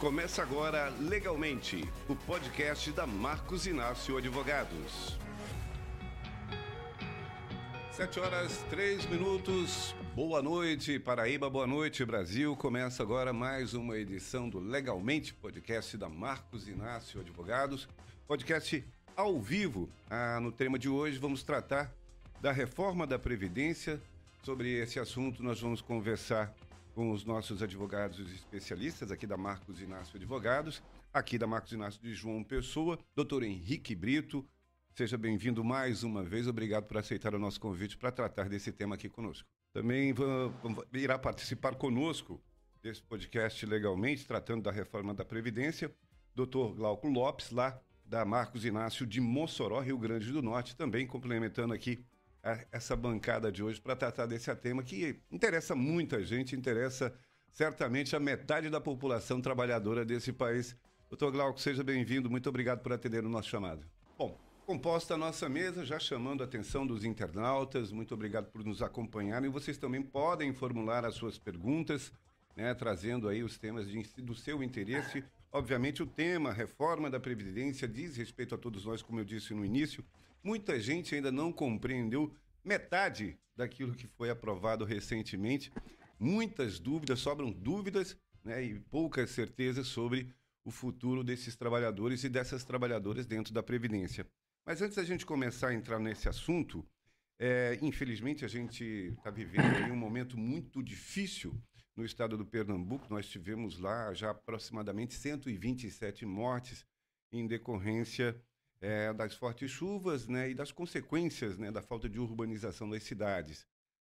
Começa agora Legalmente, o podcast da Marcos Inácio Advogados. Sete horas, três minutos. Boa noite, Paraíba, boa noite, Brasil. Começa agora mais uma edição do Legalmente, podcast da Marcos Inácio Advogados. Podcast ao vivo. Ah, no tema de hoje vamos tratar da reforma da Previdência. Sobre esse assunto nós vamos conversar com os nossos advogados especialistas aqui da Marcos Inácio Advogados, aqui da Marcos Inácio de João Pessoa, doutor Henrique Brito. Seja bem-vindo mais uma vez. Obrigado por aceitar o nosso convite para tratar desse tema aqui conosco. Também irá participar conosco desse podcast legalmente, tratando da reforma da Previdência, doutor Glauco Lopes, lá da Marcos Inácio de Mossoró, Rio Grande do Norte, também complementando aqui essa bancada de hoje para tratar desse tema que interessa muita gente, interessa certamente a metade da população trabalhadora desse país. Doutor Glauco, seja bem-vindo, muito obrigado por atender o nosso chamado. Bom, composta a nossa mesa, já chamando a atenção dos internautas, muito obrigado por nos acompanharem. Vocês também podem formular as suas perguntas, né, trazendo aí os temas de, do seu interesse. Obviamente, o tema reforma da Previdência diz respeito a todos nós, como eu disse no início, Muita gente ainda não compreendeu metade daquilo que foi aprovado recentemente. Muitas dúvidas, sobram dúvidas né, e poucas certezas sobre o futuro desses trabalhadores e dessas trabalhadoras dentro da Previdência. Mas antes da gente começar a entrar nesse assunto, é, infelizmente a gente está vivendo um momento muito difícil no estado do Pernambuco. Nós tivemos lá já aproximadamente 127 mortes em decorrência é, das fortes chuvas né, e das consequências né, da falta de urbanização das cidades.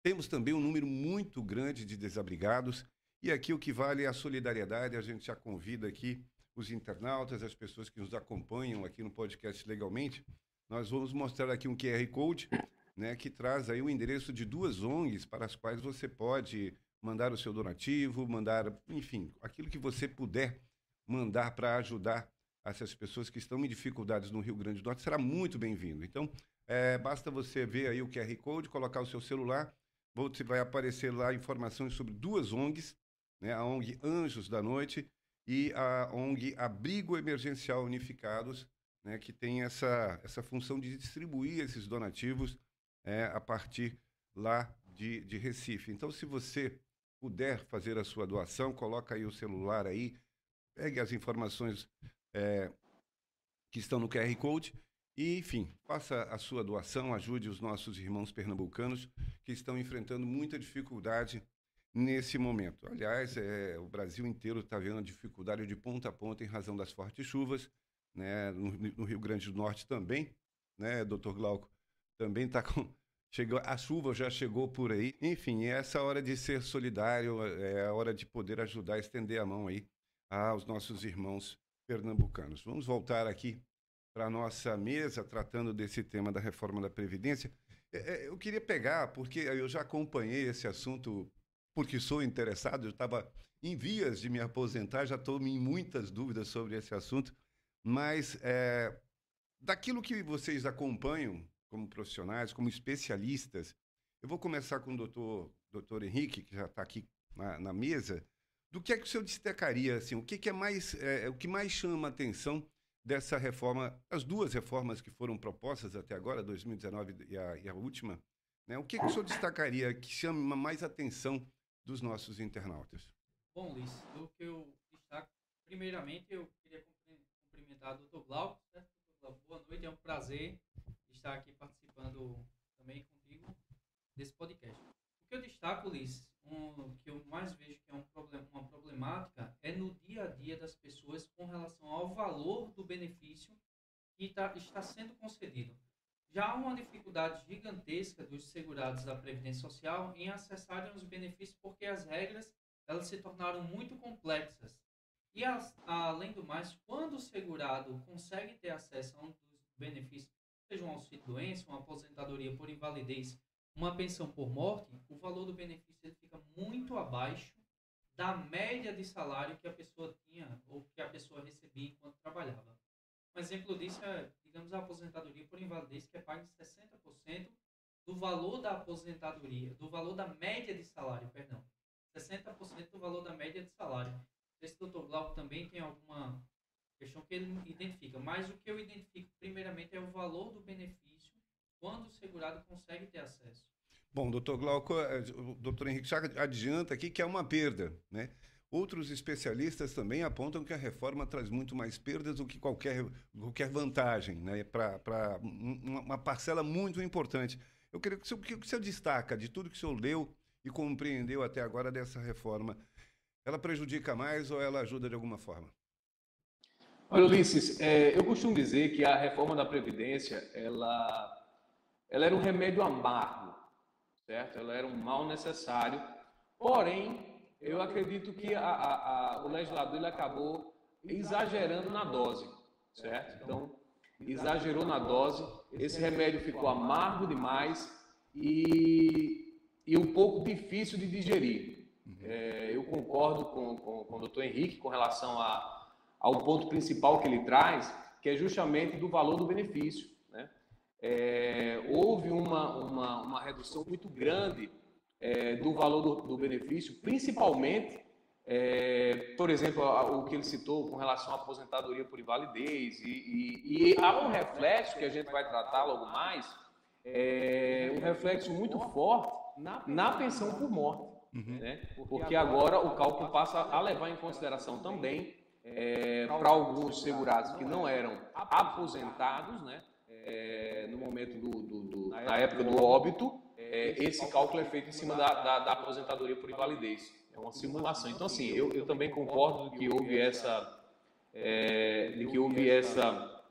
Temos também um número muito grande de desabrigados, e aqui o que vale é a solidariedade. A gente já convida aqui os internautas, as pessoas que nos acompanham aqui no podcast legalmente. Nós vamos mostrar aqui um QR Code né, que traz aí o endereço de duas ONGs para as quais você pode mandar o seu donativo, mandar, enfim, aquilo que você puder mandar para ajudar essas pessoas que estão em dificuldades no Rio Grande do Norte, será muito bem-vindo. Então, é, basta você ver aí o QR Code, colocar o seu celular, você vai aparecer lá informações sobre duas ONGs, né, a ONG Anjos da Noite e a ONG Abrigo Emergencial Unificados, né, que tem essa, essa função de distribuir esses donativos é, a partir lá de, de Recife. Então, se você puder fazer a sua doação, coloca aí o celular aí, pegue as informações é, que estão no QR Code. E, enfim, faça a sua doação, ajude os nossos irmãos pernambucanos que estão enfrentando muita dificuldade nesse momento. Aliás, é, o Brasil inteiro está vendo dificuldade de ponta a ponta em razão das fortes chuvas, né? no, no Rio Grande do Norte também, né, doutor Glauco? Também está com. Chegou, a chuva já chegou por aí. Enfim, é essa hora de ser solidário, é a hora de poder ajudar, estender a mão aí aos nossos irmãos pernambucanos. Vamos voltar aqui para a nossa mesa, tratando desse tema da reforma da Previdência. É, é, eu queria pegar, porque eu já acompanhei esse assunto, porque sou interessado, eu estava em vias de me aposentar, já estou em muitas dúvidas sobre esse assunto, mas é, daquilo que vocês acompanham como profissionais, como especialistas, eu vou começar com o doutor, doutor Henrique, que já está aqui na, na mesa, do que é que o senhor destacaria, assim, o que, é mais, é, é, o que mais chama a atenção dessa reforma, as duas reformas que foram propostas até agora, 2019 e a, e a última, né? O que, que o senhor destacaria que chama mais atenção dos nossos internautas? Bom, Luiz, o que eu destaco, primeiramente, eu queria cumprimentar o doutor Glauco, certo? Boa noite, é um prazer estar aqui participando também contigo desse podcast. O que eu destaco, Luiz, um, que eu mais vejo que é um problem, uma problemática é no dia a dia das pessoas com relação ao valor do benefício que tá, está sendo concedido. Já há uma dificuldade gigantesca dos segurados da Previdência Social em acessarem os benefícios porque as regras elas se tornaram muito complexas. E as, além do mais, quando o segurado consegue ter acesso a um dos benefícios, seja um auxílio doença, uma aposentadoria por invalidez uma pensão por morte, o valor do benefício fica muito abaixo da média de salário que a pessoa tinha ou que a pessoa recebia enquanto trabalhava. Um exemplo disso é, digamos, a aposentadoria por invalidez, que é paga em 60% do valor da aposentadoria, do valor da média de salário, perdão. 60% do valor da média de salário. Esse doutor Glauco também tem alguma questão que ele identifica, mas o que eu identifico primeiramente é o valor do benefício quando o segurado consegue ter acesso. Bom, doutor Glauco, eh, o doutor Henrique já adianta aqui que é uma perda, né? Outros especialistas também apontam que a reforma traz muito mais perdas do que qualquer, qualquer vantagem, né? para uma parcela muito importante. Eu queria que o, que o senhor destaca de tudo que o senhor leu e compreendeu até agora dessa reforma. Ela prejudica mais ou ela ajuda de alguma forma? Olha, Ulisses, é, eu costumo dizer que a reforma da Previdência, ela, ela era um remédio amargo, certo? Ela era um mal necessário, porém, eu acredito que a, a, a, o legislador ele acabou exagerando na dose, certo? Então, exagerou na dose, esse remédio ficou amargo demais e, e um pouco difícil de digerir. É, eu concordo com, com, com o doutor Henrique com relação a, ao ponto principal que ele traz, que é justamente do valor do benefício. É, houve uma, uma, uma redução muito grande é, do valor do, do benefício, principalmente, é, por exemplo, o que ele citou com relação à aposentadoria por invalidez, e, e, e há um reflexo que a gente vai tratar logo mais, é, um reflexo muito forte na pensão por morte. Uhum. Né? Porque agora o cálculo passa a levar em consideração também é, para alguns segurados que não eram aposentados, né? É, no momento do, do, do, na época do óbito, é, esse cálculo é feito em cima da, da, da, aposentadoria por invalidez. É uma simulação. Então, assim, eu, eu também concordo que houve essa, é, de que houve essa,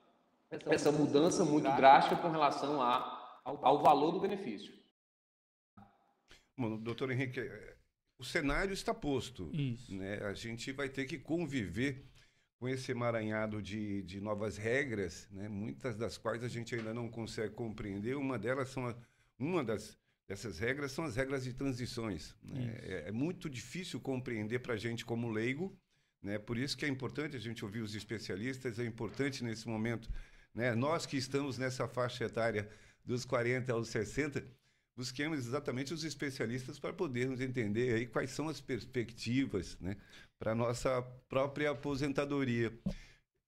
essa mudança muito drástica com relação a, ao valor do benefício. Bom, doutor Henrique, o cenário está posto. Isso. Né? A gente vai ter que conviver com esse emaranhado de, de novas regras, né? muitas das quais a gente ainda não consegue compreender. Uma delas são a, uma das essas regras são as regras de transições. Né? É, é, muito difícil compreender para a gente como leigo, né? por isso que é importante a gente ouvir os especialistas, é importante nesse momento, né? nós que estamos nessa faixa etária dos 40 aos 60, busquemos exatamente os especialistas para podermos entender aí quais são as perspectivas né? para a nossa própria aposentadoria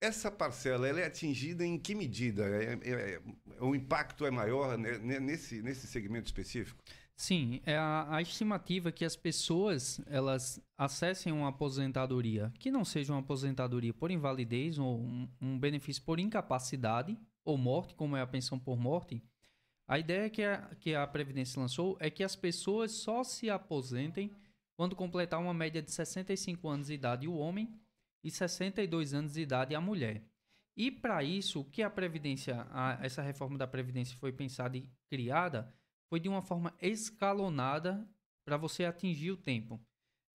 essa parcela ela é atingida em que medida? É, é, é, o impacto é maior né, nesse, nesse segmento específico? Sim, é a, a, estimativa que as pessoas elas acessem uma aposentadoria que não seja uma aposentadoria por invalidez ou um, um benefício por incapacidade ou morte, como é a pensão por morte. A ideia que a, que a Previdência lançou é que as pessoas só se aposentem quando completar uma média de 65 anos de idade o homem e 62 anos de idade a mulher. E para isso, o que a Previdência, a, essa reforma da Previdência foi pensada e criada, foi de uma forma escalonada para você atingir o tempo.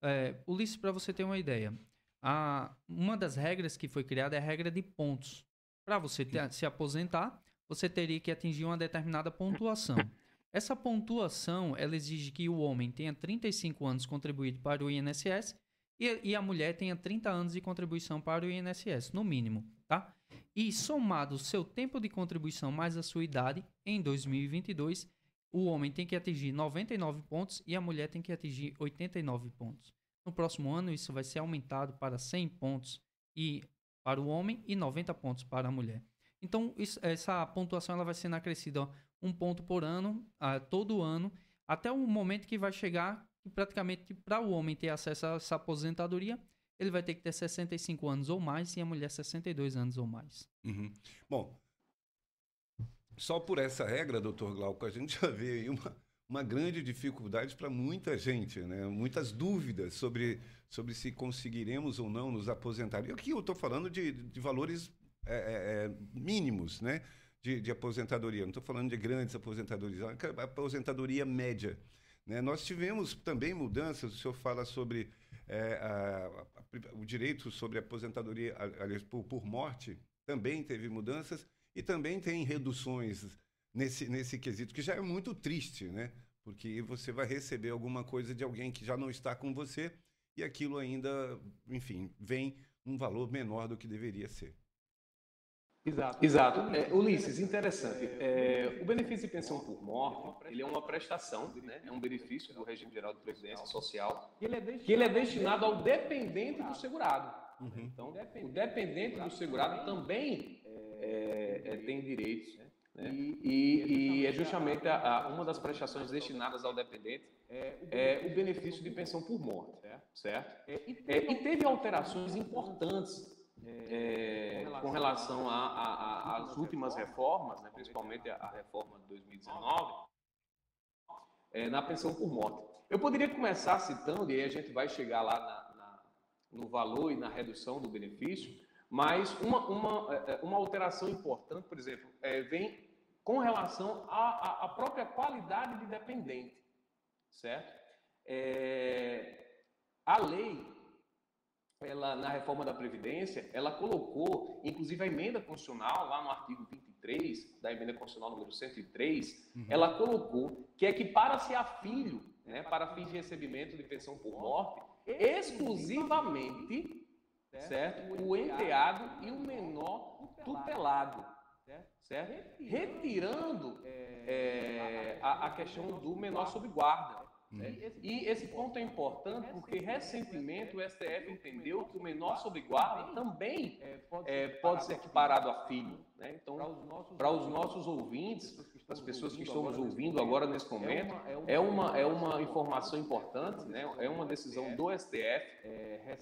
É, Ulisses, para você ter uma ideia, a, uma das regras que foi criada é a regra de pontos. Para você ter, se aposentar, você teria que atingir uma determinada pontuação. Essa pontuação ela exige que o homem tenha 35 anos contribuído para o INSS e, e a mulher tenha 30 anos de contribuição para o INSS, no mínimo, tá? E somado o seu tempo de contribuição mais a sua idade, em 2022, o homem tem que atingir 99 pontos e a mulher tem que atingir 89 pontos. No próximo ano, isso vai ser aumentado para 100 pontos e para o homem e 90 pontos para a mulher. Então, isso, essa pontuação ela vai sendo acrescida um ponto por ano, uh, todo ano, até o momento que vai chegar que praticamente para o homem ter acesso a essa aposentadoria, ele vai ter que ter 65 anos ou mais e a mulher 62 anos ou mais. Uhum. Bom, só por essa regra, doutor Glauco, a gente já vê aí uma, uma grande dificuldade para muita gente, né? muitas dúvidas sobre, sobre se conseguiremos ou não nos aposentar. E aqui eu estou falando de, de valores é, é, é, mínimos né? de, de aposentadoria, não estou falando de grandes aposentadorias, é aposentadoria média. Né? Nós tivemos também mudanças, o senhor fala sobre é, a, a, o direito sobre aposentadoria aliás, por, por morte, também teve mudanças e também tem reduções nesse, nesse quesito, que já é muito triste, né? Porque você vai receber alguma coisa de alguém que já não está com você e aquilo ainda, enfim, vem um valor menor do que deveria ser. Exato. Exato. É, Ulisses, interessante. É, o benefício de pensão por morte, ele é uma prestação, né? é um benefício do regime geral de previdência social, que ele é destinado ao dependente do segurado. Uhum. Então, o dependente do segurado também é, é, tem direitos. Né? E, e, e, é justamente a, a, uma das prestações destinadas ao dependente é o benefício de pensão por morte, certo? É, e teve alterações importantes é, com relação às últimas reformas, né, principalmente a, reforma de 2019, é, na pensão por morte. Eu poderia começar citando, e aí a gente vai chegar lá na, na, no valor e na redução do benefício, mas uma, uma, é, é, uma alteração importante, por exemplo, é, vem com relação à, à própria qualidade de dependente, certo? É, a lei ela, na reforma da Previdência, ela colocou, inclusive a emenda constitucional, lá no artigo 23 da emenda constitucional número 103, uhum. ela colocou que equipara-se a filho, né, para fins de recebimento de pensão por morte, exclusivamente, certo, o enteado e o menor tutelado, certo? Retirando é, a, a questão do menor sob guarda. Né? E esse ponto é importante porque recentemente o STF entendeu que o menor sob guarda também é, pode ser equiparado a filho. Né? Então, para os nossos ouvintes, as pessoas que estão nos ouvindo agora nesse momento, é uma, é uma informação importante, né? é uma decisão do STF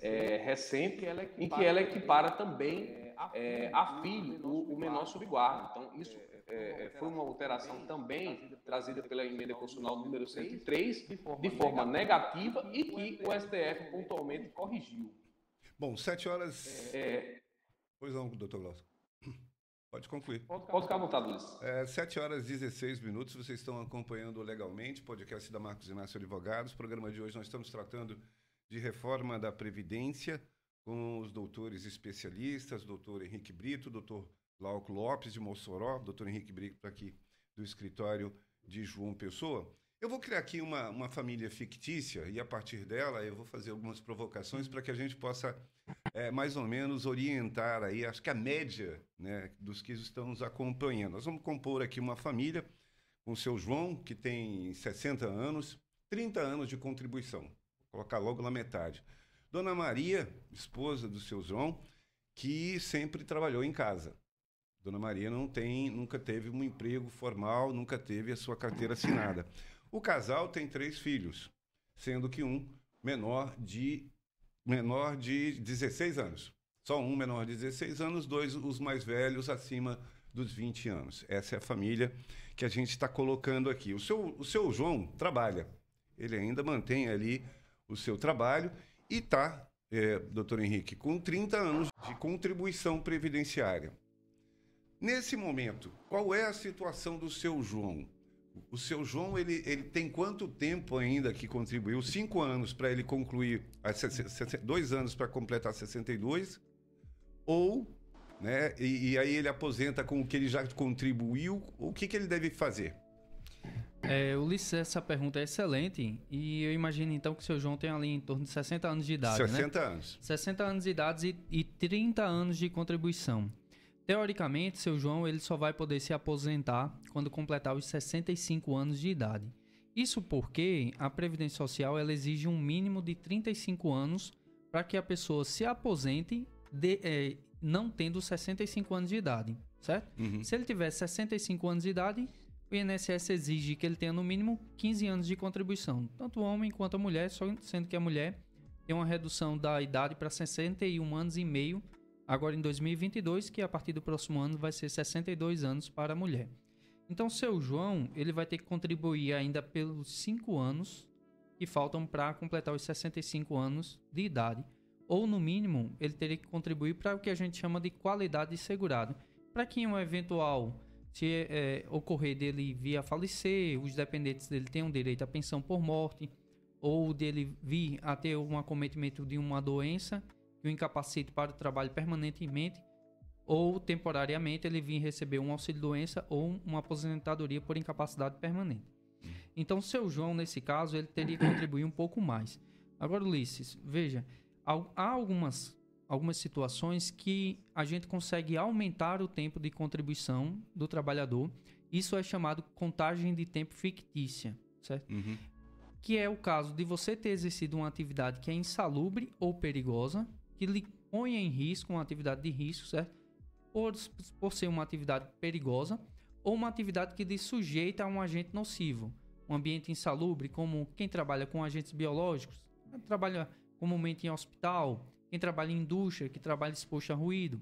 é, recente em que ela equipara também é, a filho o, o menor sob guarda. Então, isso é, é, foi uma alteração também trazida pela emenda constitucional número 103, de forma negativa e que o STF pontualmente corrigiu. Bom, sete horas. É... Pois não, doutor Glaucio. Pode concluir. Pode ficar à vontade, Luiz. É, 7 horas e 16 minutos, vocês estão acompanhando legalmente, podcast da Marcos Inácio Advogados. O programa de hoje nós estamos tratando de reforma da Previdência com os doutores especialistas, doutor Henrique Brito, doutor Glauco Lopes de Mossoró, doutor Henrique Brito aqui do escritório de João Pessoa. Eu vou criar aqui uma, uma família fictícia e a partir dela eu vou fazer algumas provocações para que a gente possa é, mais ou menos orientar aí, acho que a média né, dos que estão nos acompanhando. Nós vamos compor aqui uma família com o seu João, que tem 60 anos, 30 anos de contribuição. Vou colocar logo na metade. Dona Maria, esposa do seu João, que sempre trabalhou em casa. Dona Maria não tem, nunca teve um emprego formal, nunca teve a sua carteira assinada. O casal tem três filhos, sendo que um menor de menor de 16 anos. Só um menor de 16 anos, dois os mais velhos acima dos 20 anos. Essa é a família que a gente está colocando aqui. O seu, o seu João trabalha. Ele ainda mantém ali o seu trabalho e está, é, doutor Henrique, com 30 anos de contribuição previdenciária. Nesse momento, qual é a situação do seu João? O seu João, ele, ele tem quanto tempo ainda que contribuiu? Cinco anos para ele concluir, dois anos para completar 62? Ou, né, e, e, aí ele aposenta com o que ele já contribuiu? O que, que ele deve fazer? É, Ulisses, essa pergunta é excelente. E eu imagino então que o seu João tem ali em torno de 60 anos de idade. 60 né? anos. 60 anos de idade e, e 30 anos de contribuição. Teoricamente, seu João ele só vai poder se aposentar quando completar os 65 anos de idade. Isso porque a Previdência Social ela exige um mínimo de 35 anos para que a pessoa se aposente de, é, não tendo 65 anos de idade, certo? Uhum. Se ele tiver 65 anos de idade, o INSS exige que ele tenha no mínimo 15 anos de contribuição, tanto o homem quanto a mulher, sendo que a mulher tem uma redução da idade para 61 anos e meio agora em 2022, que a partir do próximo ano vai ser 62 anos para a mulher. Então, seu João, ele vai ter que contribuir ainda pelos 5 anos que faltam para completar os 65 anos de idade. Ou, no mínimo, ele teria que contribuir para o que a gente chama de qualidade de segurado. Para que em um eventual, se é, ocorrer dele vir a falecer, os dependentes dele tenham direito à pensão por morte, ou dele vir a ter um acometimento de uma doença que o incapacite para o trabalho permanentemente ou temporariamente ele vir receber um auxílio-doença ou uma aposentadoria por incapacidade permanente. Então, seu João, nesse caso, ele teria que contribuir um pouco mais. Agora, Ulisses, veja, há algumas algumas situações que a gente consegue aumentar o tempo de contribuição do trabalhador. Isso é chamado contagem de tempo fictícia, certo? Uhum. Que é o caso de você ter exercido uma atividade que é insalubre ou perigosa, que lhe põe em risco, uma atividade de risco, certo? Por, por ser uma atividade perigosa ou uma atividade que lhe sujeita a um agente nocivo. Um ambiente insalubre, como quem trabalha com agentes biológicos, trabalha comumente em hospital, quem trabalha em indústria, que trabalha exposto a ruído,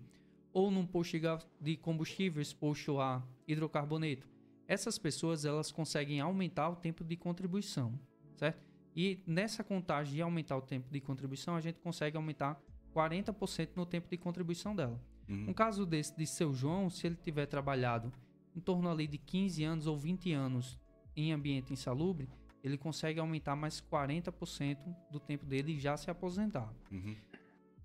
ou num posto de combustível exposto a hidrocarboneto. Essas pessoas elas conseguem aumentar o tempo de contribuição, certo? E nessa contagem de aumentar o tempo de contribuição, a gente consegue aumentar 40% no tempo de contribuição dela. Uhum. Um caso desse de seu João, se ele tiver trabalhado em torno ali de 15 anos ou 20 anos em ambiente insalubre, ele consegue aumentar mais 40% do tempo dele e já se aposentar. Uhum.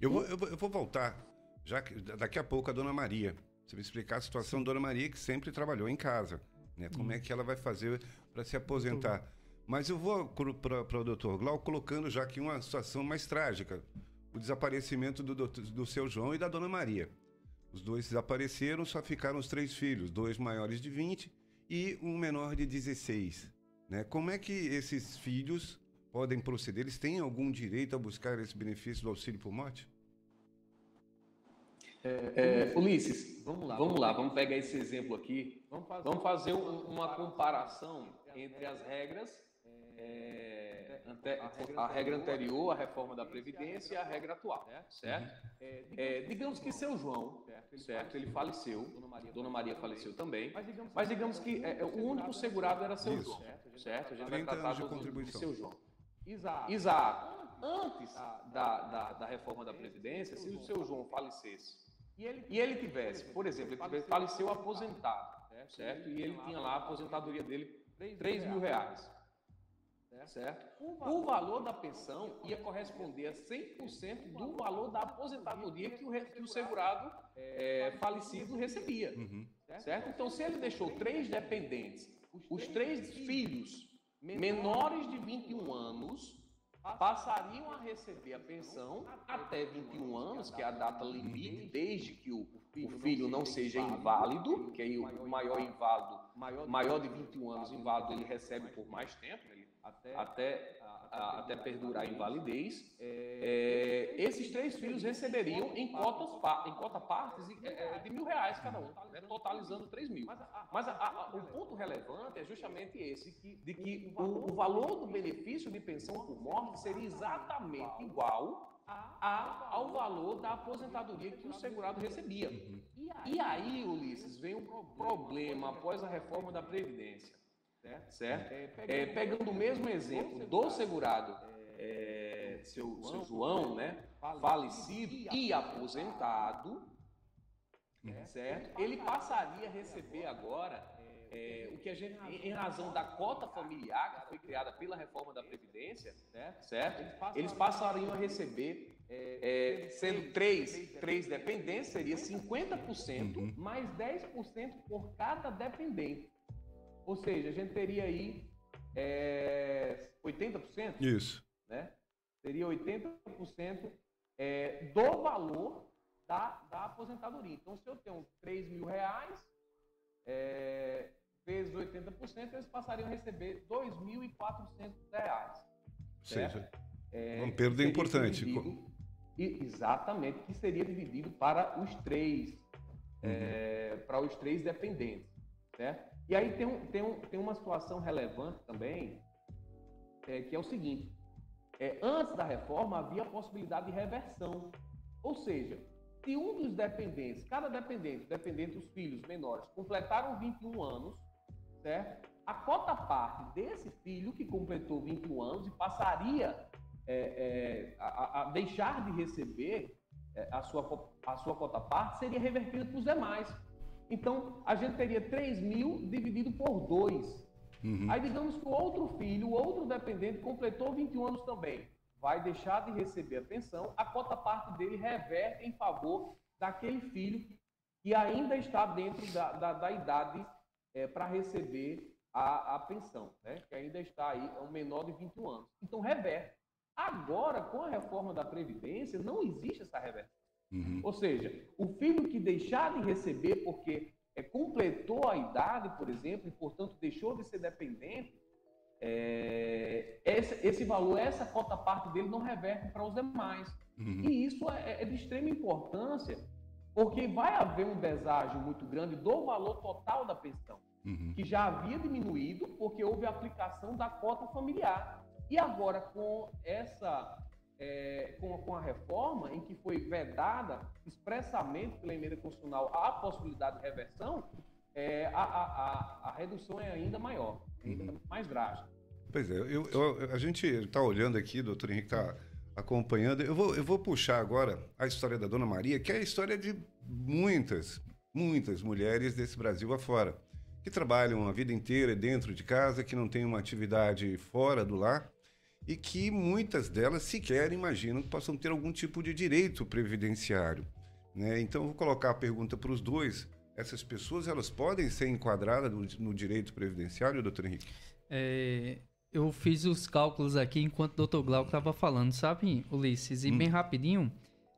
Eu, vou, eu, vou, eu vou voltar, já que, daqui a pouco, a dona Maria. Você me explicar a situação da dona Maria, que sempre trabalhou em casa. Né? Como é que ela vai fazer para se aposentar? Mas eu vou para o doutor Glau colocando já aqui uma situação mais trágica. O desaparecimento do, doutor, do seu João e da dona Maria. Os dois desapareceram, só ficaram os três filhos, dois maiores de 20 e um menor de 16. Né? Como é que esses filhos podem proceder? Eles têm algum direito a buscar esse benefício do auxílio por morte? É, é, Ulisses, vamos lá, vamos lá, vamos pegar esse exemplo aqui. Vamos fazer, vamos fazer um, uma comparação entre as regras, é, ante, a regra anterior, a reforma da Previdência e a regra atual, certo? É, digamos que seu João, certo? Ele faleceu, Dona Maria faleceu também, mas digamos que é, o único segurado era seu João, certo? A gente vai tratar do, de seu João. Exato. Antes da, da, da reforma da Previdência, se o seu João falecesse e ele, e ele tivesse, por exemplo, ele tivesse, faleceu aposentado, certo? E ele tinha lá a aposentadoria dele 3 mil reais, certo? O valor da pensão ia corresponder a 100% do valor da aposentadoria que o, que o segurado é, falecido recebia, Uhum. certo? Então, se ele deixou três dependentes, os três filhos menores de 21 anos passariam a receber a pensão até 21 anos, que é a data limite, desde que o, o filho não seja inválido, que aí o maior inválido, maior de 21 anos inválido, ele recebe por mais tempo, ele, até, a, até perdurar a invalidez. É, esses três filhos receberiam em cotas em cota partes é, de mil reais cada um, né, totalizando 3 mil. Mas o ponto relevante é justamente esse, de que o, o valor do benefício de pensão por morte seria exatamente igual a, ao valor da aposentadoria que o segurado recebia. E aí, Ulisses, vem um problema após a reforma da Previdência. Certo? É, pegando o mesmo exemplo do segurado, é, seu, seu João, né, falecido e aposentado, certo? Ele passaria a receber agora é, o que a gente, em razão da cota familiar que foi criada pela reforma da Previdência, certo? Eles passariam a receber, é, sendo três, três dependentes, seria 50%, mais 10% por cada dependente. Ou seja, a gente teria aí é, 80%. Isso. Né? Seria 80% é, do valor da, da aposentadoria. Então, se eu tenho 3 mil reais, é, vezes 80%, eles passariam a receber 2.400 reais. Ou seja, é, uma perda importante. Dividido, exatamente, que seria dividido para os três, é, Uhum. para os três dependentes. Certo? E aí tem, um, tem, um, tem uma situação relevante também, é, que é o seguinte: é, antes da reforma havia a possibilidade de reversão. Ou seja, se um dos dependentes, cada dependente, dependente dos filhos menores, completaram 21 anos, certo? A cota parte desse filho que completou 21 anos e passaria é, é, a, a, deixar de receber é, a, sua, a sua cota parte seria revertida para os demais. Então, a gente teria 3 mil dividido por 2. Uhum. Aí, digamos que o outro filho, o outro dependente, completou 21 anos também. Vai deixar de receber a pensão, a cota parte dele reverte em favor daquele filho que ainda está dentro da, da, da idade é, para receber a, a pensão, né? que ainda está aí, é um menor de 21 anos. Então, reverte. Agora, com a reforma da Previdência, não existe essa reversão. Uhum. Ou seja, o filho que deixar de receber porque é, completou a idade, por exemplo, e portanto deixou de ser dependente, é, esse, esse, valor, essa cota parte dele não reverte para os demais. Uhum. E isso é, é, de extrema importância, porque vai haver um deságio muito grande do valor total da pensão, uhum. que já havia diminuído porque houve a aplicação da cota familiar. E agora, com essa é, com, com, a reforma, em que foi vedada expressamente pela emenda constitucional a possibilidade de reversão, é, a, a, a, a, redução é ainda maior, ainda uhum. mais drástica. Pois é, eu, eu, a gente está olhando aqui, doutor Henrique está acompanhando. Eu vou, eu vou puxar agora a história da Dona Maria, que é a história de muitas, muitas mulheres desse Brasil afora, que trabalham a vida inteira dentro de casa, que não têm uma atividade fora do lar e que muitas delas sequer imaginam que possam ter algum tipo de direito previdenciário. Né? Então, vou colocar a pergunta para os dois. Essas pessoas elas podem ser enquadradas no, no direito previdenciário, doutor Henrique? É, eu fiz os cálculos aqui enquanto o doutor Glauco estava falando, sabe, Ulisses? E hum. bem rapidinho,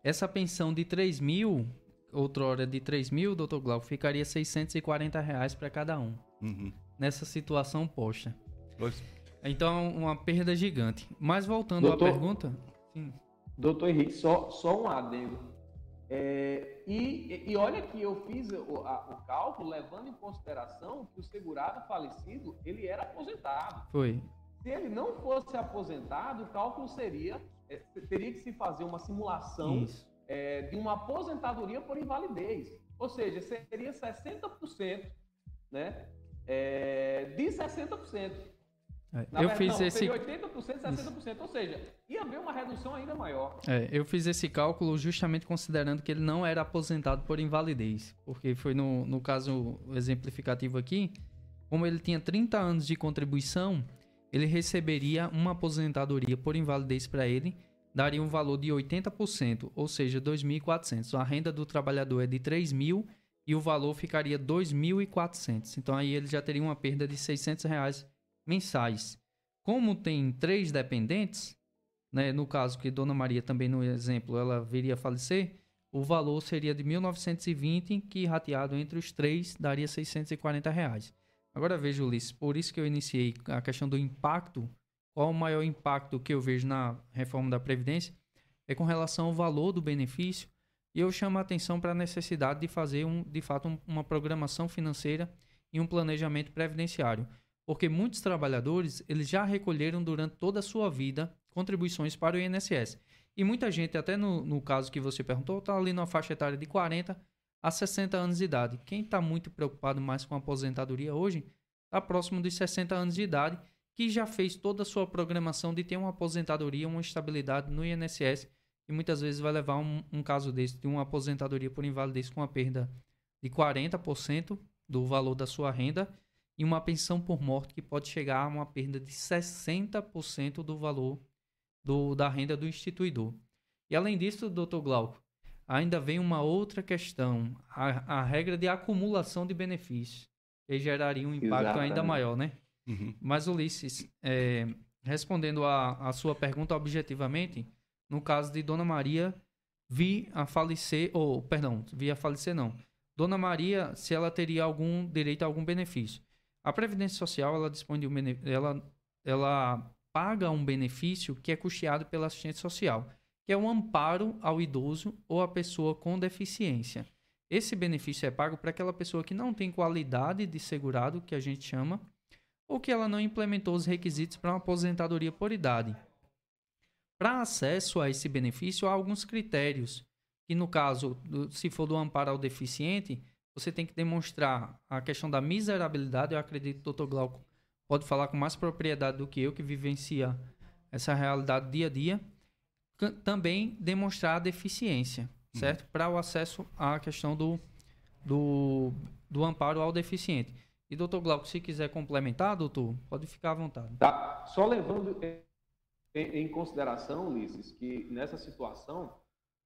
essa pensão de 3 mil, outrora de 3 mil, doutor Glauco, ficaria 640 reais para cada um. Uhum. Nessa situação posta. Pois. Então, uma perda gigante. Mas voltando doutor, à pergunta. Sim. Doutor Henrique, só, só um adendo. É, e, e olha que eu fiz o, a, o, cálculo levando em consideração que o segurado falecido ele era aposentado. Foi. Se ele não fosse aposentado, o cálculo seria é, teria que se fazer uma simulação é, de uma aposentadoria por invalidez. Ou seja, seria 60%, né? É, de 60%. É, eu verdade, fiz não, esse. 80%, 60%, ou seja, ia haver uma redução ainda maior. É, eu fiz esse cálculo justamente considerando que ele não era aposentado por invalidez. Porque foi no, no caso exemplificativo aqui, como ele tinha 30 anos de contribuição, ele receberia uma aposentadoria por invalidez para ele, daria um valor de 80%, ou seja, 2.400. A renda do trabalhador é de 3.000 e o valor ficaria 2.400. Então aí ele já teria uma perda de 600 reais mensais. Como tem três dependentes, né, no caso que Dona Maria também no exemplo ela viria a falecer, o valor seria de 1.920, que rateado entre os três daria 640 reais. Agora veja, Ulisses, por isso que eu iniciei a questão do impacto. Qual o maior impacto que eu vejo na reforma da Previdência? É com relação ao valor do benefício. E eu chamo a atenção para a necessidade de fazer, um, de fato, um, uma programação financeira e um planejamento previdenciário porque muitos trabalhadores eles já recolheram durante toda a sua vida contribuições para o INSS. E muita gente, até no, no caso que você perguntou, está ali na faixa etária de 40 a 60 anos de idade. Quem está muito preocupado mais com a aposentadoria hoje está próximo dos 60 anos de idade, que já fez toda a sua programação de ter uma aposentadoria, uma estabilidade no INSS, e muitas vezes vai levar um, um caso desse, de uma aposentadoria por invalidez com a perda de 40% do valor da sua renda e uma pensão por morte que pode chegar a uma perda de 60% do valor do, da renda do instituidor. E além disso, doutor Glauco, ainda vem uma outra questão, a, a regra de acumulação de benefícios, que geraria um impacto Exatamente. ainda maior, né? Uhum. Mas, Ulisses, é, respondendo a, a sua pergunta objetivamente, no caso de Dona Maria vi a falecer, ou, perdão, vi a falecer não. Dona Maria, se ela teria algum direito a algum benefício. A Previdência Social, ela dispõe de um ela, ela paga um benefício que é custeado pela assistência social, que é um amparo ao idoso ou à pessoa com deficiência. Esse benefício é pago para aquela pessoa que não tem qualidade de segurado, que a gente chama, ou que ela não implementou os requisitos para uma aposentadoria por idade. Para acesso a esse benefício, há alguns critérios, que no caso, se for do amparo ao deficiente, você tem que demonstrar a questão da miserabilidade. Eu acredito que o Dr. Glauco pode falar com mais propriedade do que eu, que vivencia essa realidade dia a dia. Também demonstrar a deficiência, uhum. certo? Uhum. Para o acesso à questão do, do, do amparo ao deficiente. E, doutor Glauco, se quiser complementar, doutor, pode ficar à vontade. Tá. Só levando em, em consideração, Ulisses, que nessa situação,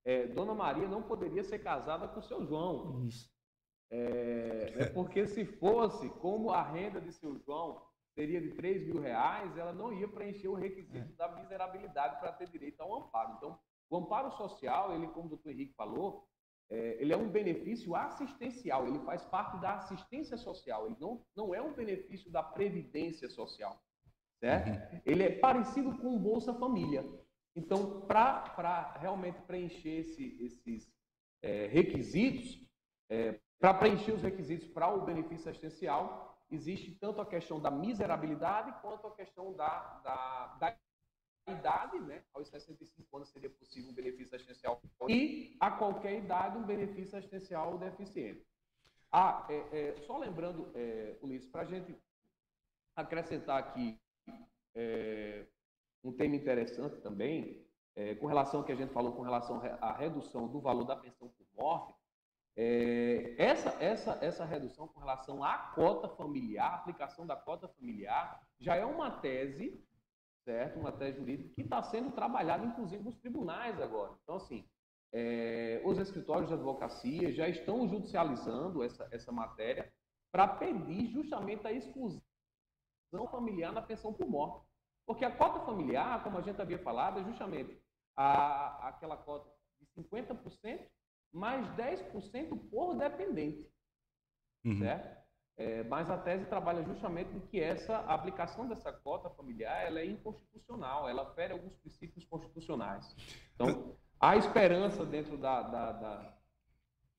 é, Dona Maria não poderia ser casada com o seu João. Isso. É, é, porque se fosse, como a renda de seu João seria de 3 mil reais, ela não ia preencher o requisito é. da miserabilidade para ter direito ao amparo. Então, O amparo social, ele, como o doutor Henrique falou, é, ele é um benefício assistencial, ele faz parte da assistência social, ele não, não é um benefício da previdência social, certo? Uhum. Ele é parecido com o Bolsa Família. Então, para realmente preencher esse, esses é, requisitos, é, para preencher os requisitos para o benefício assistencial, existe tanto a questão da miserabilidade quanto a questão da, da, da idade, né? Aos 65 anos seria possível um benefício assistencial e a qualquer idade um benefício assistencial deficiente. Ah, é, é, só lembrando, é, Ulisses, para a gente acrescentar aqui é, um tema interessante também, é, com relação ao que a gente falou com relação à redução do valor da pensão por morte, é, essa, essa, essa redução com relação à cota familiar, aplicação da cota familiar, já é uma tese certo? Uma tese jurídica que está sendo trabalhada, inclusive, nos tribunais agora. Então, assim, é, os escritórios de advocacia já estão judicializando essa, essa matéria para pedir justamente a exclusão familiar na pensão por morte. Porque a cota familiar, como a gente havia falado, é justamente a, aquela cota de 50% mais 10% por dependente. Uhum. Certo? É, mas a tese trabalha justamente em que essa a aplicação dessa cota familiar ela é inconstitucional, ela fere alguns princípios constitucionais. Então, há esperança dentro da. da, da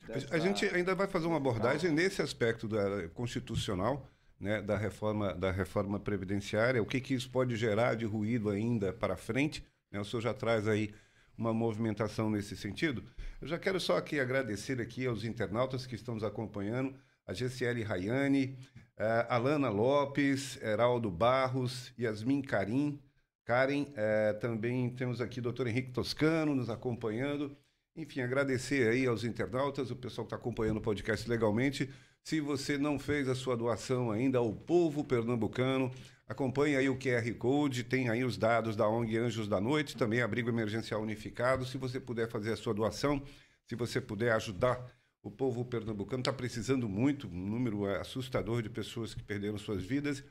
dessa... A gente ainda vai fazer uma abordagem nesse aspecto da constitucional, né, da reforma da reforma previdenciária, o que, que isso pode gerar de ruído ainda para frente. Né? O senhor já traz aí uma movimentação nesse sentido. Eu já quero só aqui agradecer aqui aos internautas que estão nos acompanhando a GCL Rayane, uh, Alana Lopes, Heraldo Barros, Yasmin Karim, Karen, uh, também temos aqui o doutor Henrique Toscano nos acompanhando. Enfim, agradecer aí aos internautas, o pessoal que está acompanhando o podcast legalmente. Se você não fez a sua doação ainda ao povo pernambucano, acompanhe aí o QR Code, tem aí os dados da ONG Anjos da Noite, também Abrigo Emergencial Unificado. Se você puder fazer a sua doação, se você puder ajudar o povo pernambucano está precisando muito, um número assustador de pessoas que perderam suas vidas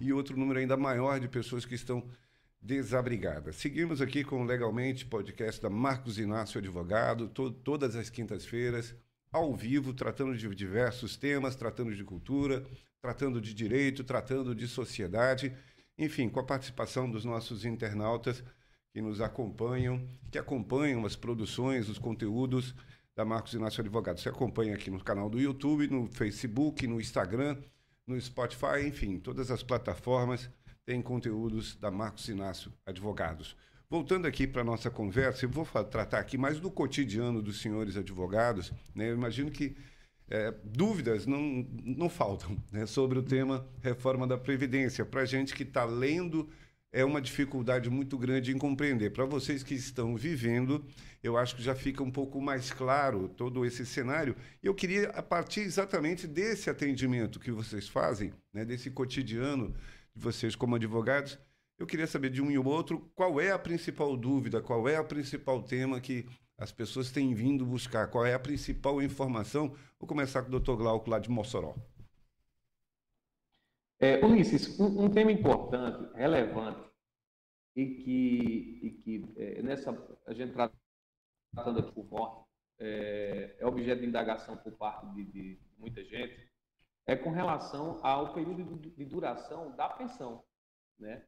e outro número ainda maior de pessoas que estão desabrigadas. Seguimos aqui com o Legalmente, podcast da Marcos Inácio Advogado, to todas as quintas-feiras, ao vivo, tratando de diversos temas, tratando de cultura, tratando de direito, tratando de sociedade, enfim, com a participação dos nossos internautas que nos acompanham, que acompanham as produções, os conteúdos da Marcos Inácio Advogado. Você acompanha aqui no canal do YouTube, no Facebook, no Instagram, no Spotify, enfim, todas as plataformas têm conteúdos da Marcos Inácio Advogados. Voltando aqui para a nossa conversa, eu vou tratar aqui mais do cotidiano dos senhores advogados. Né? Eu imagino que é, dúvidas não, não faltam né? sobre o tema reforma da Previdência. Para gente que está lendo é uma dificuldade muito grande em compreender. Para vocês que estão vivendo, eu acho que já fica um pouco mais claro todo esse cenário. Eu queria, a partir exatamente desse atendimento que vocês fazem, né, desse cotidiano de vocês como advogados, eu queria saber de um e outro qual é a principal dúvida, qual é o principal tema que as pessoas têm vindo buscar, qual é a principal informação. Vou começar com o doutor Glauco lá de Mossoró. É, Ulisses, um, um, tema importante, relevante, e que, e que é, nessa a gente tratando aqui por morte, é, é, objeto de indagação por parte de, de, muita gente, é com relação ao período de duração da pensão, né?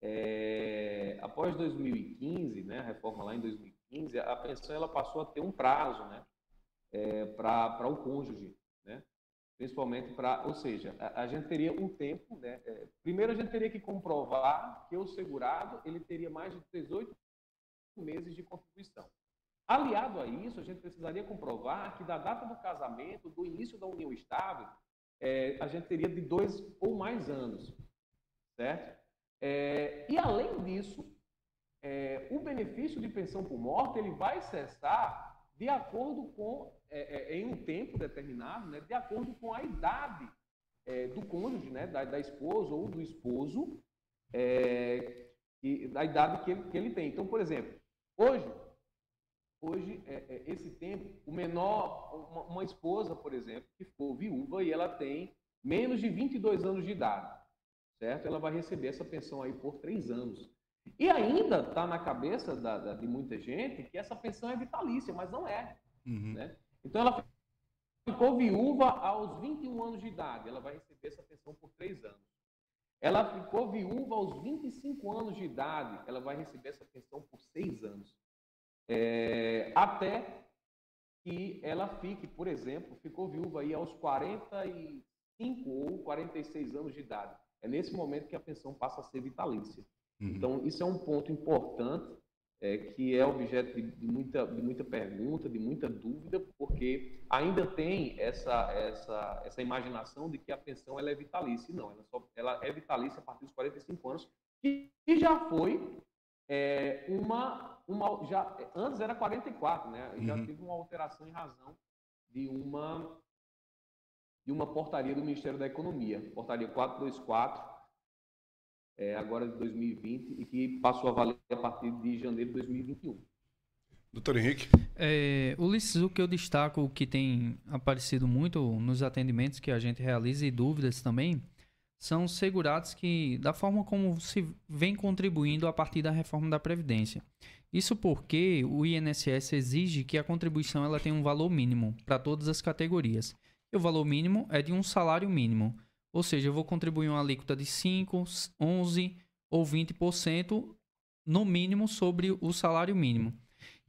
É, após 2015, né, a reforma lá em 2015, a pensão ela passou a ter um prazo, né, é, para o cônjuge, né? principalmente para, ou seja, a, a, gente teria um tempo, né? É, primeiro a gente teria que comprovar que o segurado ele teria mais de 18 meses de contribuição. Aliado a isso, a gente precisaria comprovar que da data do casamento, do início da união estável, é, a gente teria de dois ou mais anos, certo? É, e além disso, é, o benefício de pensão por morte ele vai cessar de acordo com, é, é, em um tempo determinado, né, de acordo com a idade é, do cônjuge, né, da, da, esposa ou do esposo, é, e, da idade que ele, que ele tem. Então, por exemplo, hoje, hoje é, é, esse tempo, o menor, uma, uma, esposa, por exemplo, que for viúva e ela tem menos de 22 anos de idade, certo? Ela vai receber essa pensão aí por três anos. E ainda está na cabeça da, da, de muita gente que essa pensão é vitalícia, mas não é. Uhum. Né? Então ela ficou viúva aos 21 anos de idade, ela vai receber essa pensão por três anos. Ela ficou viúva aos 25 anos de idade, ela vai receber essa pensão por seis anos. É, até que ela fique, por exemplo, ficou viúva aí aos 45 ou 46 anos de idade. É nesse momento que a pensão passa a ser vitalícia. Uhum. Então, isso é um ponto importante, é, que é objeto de, de, muita, de muita pergunta, de muita dúvida, porque ainda tem essa, essa, essa imaginação de que a pensão ela é vitalícia. Não, ela, só, ela é vitalícia a partir dos 45 anos, que, que já foi é, uma, uma. já Antes era 44, né? Já uhum. teve uma alteração em razão de uma de uma portaria do Ministério da Economia, portaria 424, é, agora de 2020, e que passou a valer a partir de janeiro de 2021. Doutor Henrique. É, Ulisses, o que eu destaco, o que tem aparecido muito nos atendimentos que a gente realiza e dúvidas também, são segurados que, da forma como se vem contribuindo a partir da reforma da Previdência. Isso porque o INSS exige que a contribuição ela tenha um valor mínimo para todas as categorias. E o valor mínimo é de um salário mínimo. Ou seja, eu vou contribuir uma alíquota de 5, 11 ou 20% no mínimo sobre o salário mínimo.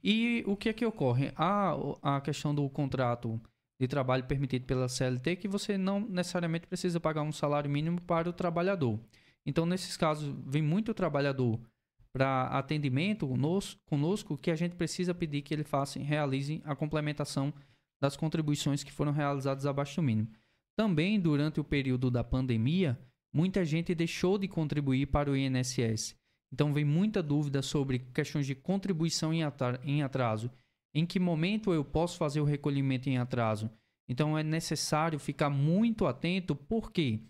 E o que é que ocorre? A, a questão do contrato de trabalho permitido pela CLT que você não necessariamente precisa pagar um salário mínimo para o trabalhador. Então, nesses casos, vem muito trabalhador para atendimento conosco que a gente precisa pedir que ele faça, realize a complementação das contribuições que foram realizadas abaixo do mínimo. Também durante o período da pandemia, muita gente deixou de contribuir para o INSS. Então vem muita dúvida sobre questões de contribuição em atraso. Em que momento eu posso fazer o recolhimento em atraso? Então é necessário ficar muito atento, por quê?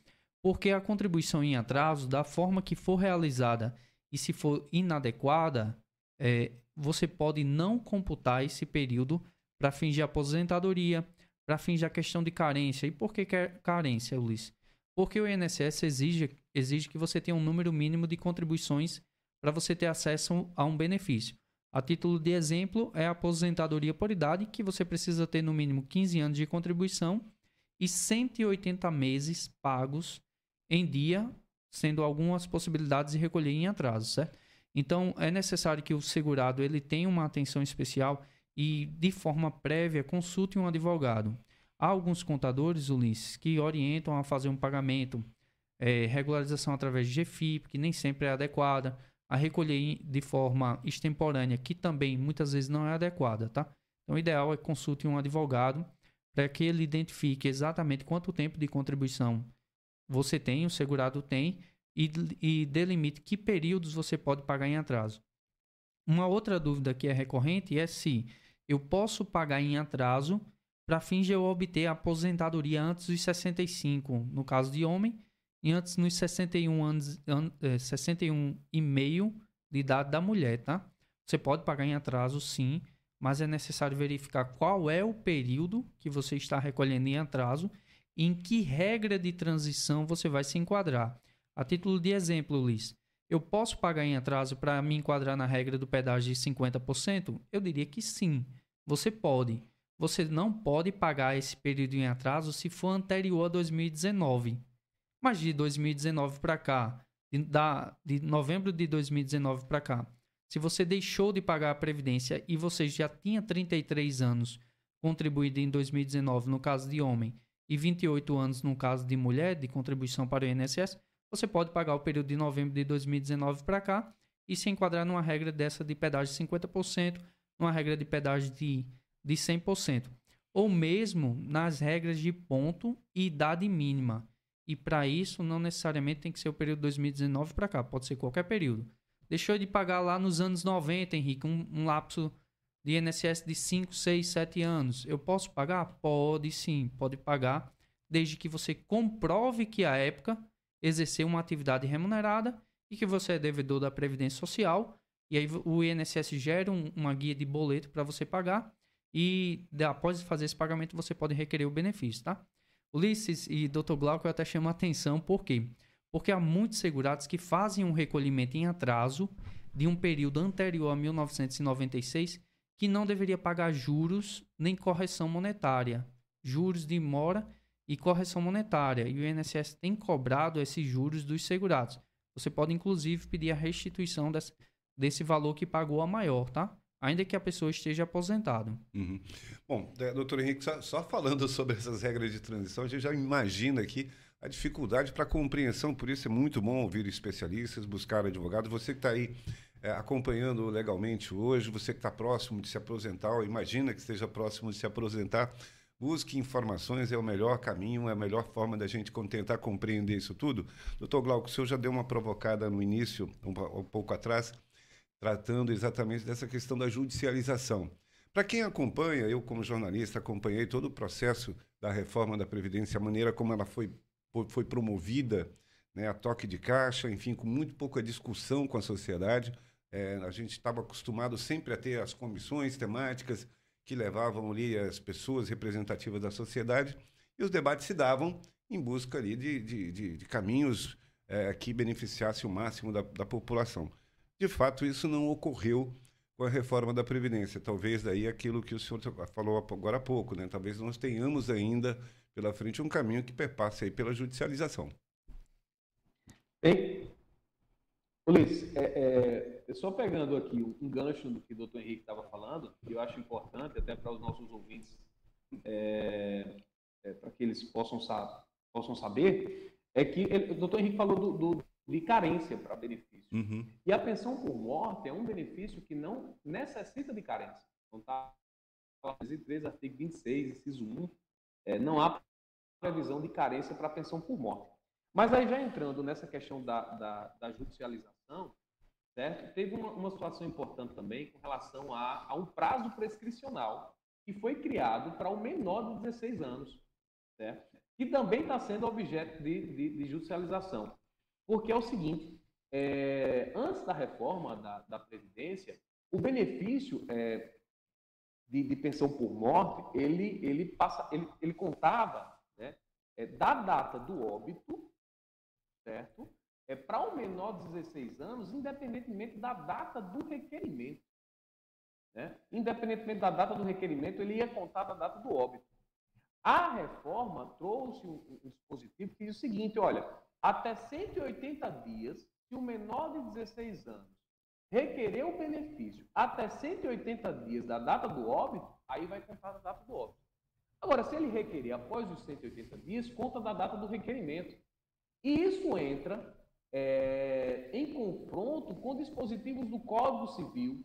Porque a contribuição em atraso, da forma que for realizada e se for inadequada, é, você pode não computar esse período para fins de aposentadoria, para fins da questão de carência. E por que, que é carência, Ulisses? Porque o INSS exige, exige que você tenha um número mínimo de contribuições para você ter acesso a um benefício. A título de exemplo, é a aposentadoria por idade, que você precisa ter no mínimo 15 anos de contribuição e 180 meses pagos em dia, sendo algumas possibilidades de recolher em atraso, certo? Então, é necessário que o segurado ele tenha uma atenção especial e, de forma prévia, consulte um advogado. Há alguns contadores, Ulisses, que orientam a fazer um pagamento, é, regularização através de GFIP, que nem sempre é adequada, a recolher de forma extemporânea, que também muitas vezes não é adequada, tá? Então, o ideal é consulte um advogado para que ele identifique exatamente quanto tempo de contribuição você tem, o segurado tem, e, e delimite que períodos você pode pagar em atraso. Uma outra dúvida que é recorrente é se eu posso pagar em atraso para fins de eu obter a aposentadoria antes dos 65, no caso de homem, e antes nos 61 anos, an, é, 61 e meio de idade da mulher, tá? Você pode pagar em atraso, sim, mas é necessário verificar qual é o período que você está recolhendo em atraso e em que regra de transição você vai se enquadrar. A título de exemplo, Luiz, eu posso pagar em atraso para me enquadrar na regra do pedágio de 50%? Eu diria que sim. Você pode. Você não pode pagar esse período em atraso se for anterior a 2019. Mas de 2019 para cá, de, da, de novembro de 2019 para cá, se você deixou de pagar a Previdência e você já tinha 33 anos contribuído em 2019 no caso de homem e 28 anos no caso de mulher de contribuição para o INSS, você pode pagar o período de novembro de 2019 para cá e se enquadrar numa regra dessa de pedágio de 50%, numa regra de pedágio de, de 100%. Ou mesmo nas regras de ponto e idade mínima. E para isso, não necessariamente tem que ser o período 2019 para cá, pode ser qualquer período. Deixou de pagar lá nos anos 90, Henrique, um, um lapso de INSS de 5, 6, 7 anos. Eu posso pagar? Pode sim, pode pagar, desde que você comprove que a época exerceu uma atividade remunerada e que você é devedor da Previdência Social e aí o INSS gera um, uma guia de boleto para você pagar e após fazer esse pagamento você pode requerer o benefício, tá? Ulisses e Dr. Glauco eu até chamo a atenção, por quê? Porque há muitos segurados que fazem um recolhimento em atraso de um período anterior a 1996 que não deveria pagar juros nem correção monetária. Juros de mora e correção monetária. E o INSS tem cobrado esses juros dos segurados. Você pode, inclusive, pedir a restituição desse, desse valor que pagou a maior, tá? Ainda que a pessoa esteja aposentado. Uhum. Bom, é, doutor Henrique, só, só, falando sobre essas regras de transição, a gente já imagina aqui a dificuldade para compreensão, por isso é muito bom ouvir especialistas, buscar advogados. Você que está aí é, acompanhando legalmente hoje, você que está próximo de se aposentar, ou imagina que esteja próximo de se aposentar, busque informações, é o melhor caminho, é a melhor forma da gente tentar compreender isso tudo. Doutor Glauco, o senhor já deu uma provocada no início, um, um pouco atrás, tratando exatamente dessa questão da judicialização. Para quem acompanha, eu como jornalista acompanhei todo o processo da reforma da Previdência, a maneira como ela foi, foi promovida, né, a toque de caixa, enfim, com muito pouca discussão com a sociedade. É, a gente estava acostumado sempre a ter as comissões temáticas que levavam ali as pessoas representativas da sociedade e os debates se davam em busca ali de, de, de, de caminhos é, que beneficiassem o máximo da, da população. De fato, isso não ocorreu com a reforma da Previdência. Talvez daí aquilo que o senhor falou agora há pouco, né? Talvez nós tenhamos ainda pela frente um caminho que perpasse aí pela judicialização. Bem, Luiz, é, é, só pegando aqui um gancho do que o doutor Henrique estava falando, que eu acho importante até para os nossos ouvintes, é, é, para que eles possam, sa possam saber, é que ele, o doutor Henrique falou do, do, de carência para benefício. Uhum. E a pensão por morte é um benefício que não necessita de carência. Então, está 13, artigo 26, inciso 1, é, não há previsão de carência para a pensão por morte. Mas aí já entrando nessa questão da, da, da judicialização, certo? Teve uma, uma, situação importante também com relação a, a um prazo prescricional que foi criado para o menor de 16 anos, certo? Que também está sendo objeto de, de, de, judicialização. Porque é o seguinte, é, antes da reforma da, da Previdência, o benefício é, de, de, pensão por morte, ele, ele, passa, ele, ele contava né, é, da data do óbito certo? É para o menor de 16 anos, independentemente da data do requerimento. Né? Independentemente da data do requerimento, ele ia contar da data do óbito. A reforma trouxe um, um dispositivo que diz o seguinte: olha, até 180 dias, se o menor de 16 anos requerer o benefício até 180 dias da data do óbito, aí vai contar da data do óbito. Agora, se ele requerer após os 180 dias, conta da data do requerimento. E isso entra é, em confronto com dispositivos do Código Civil.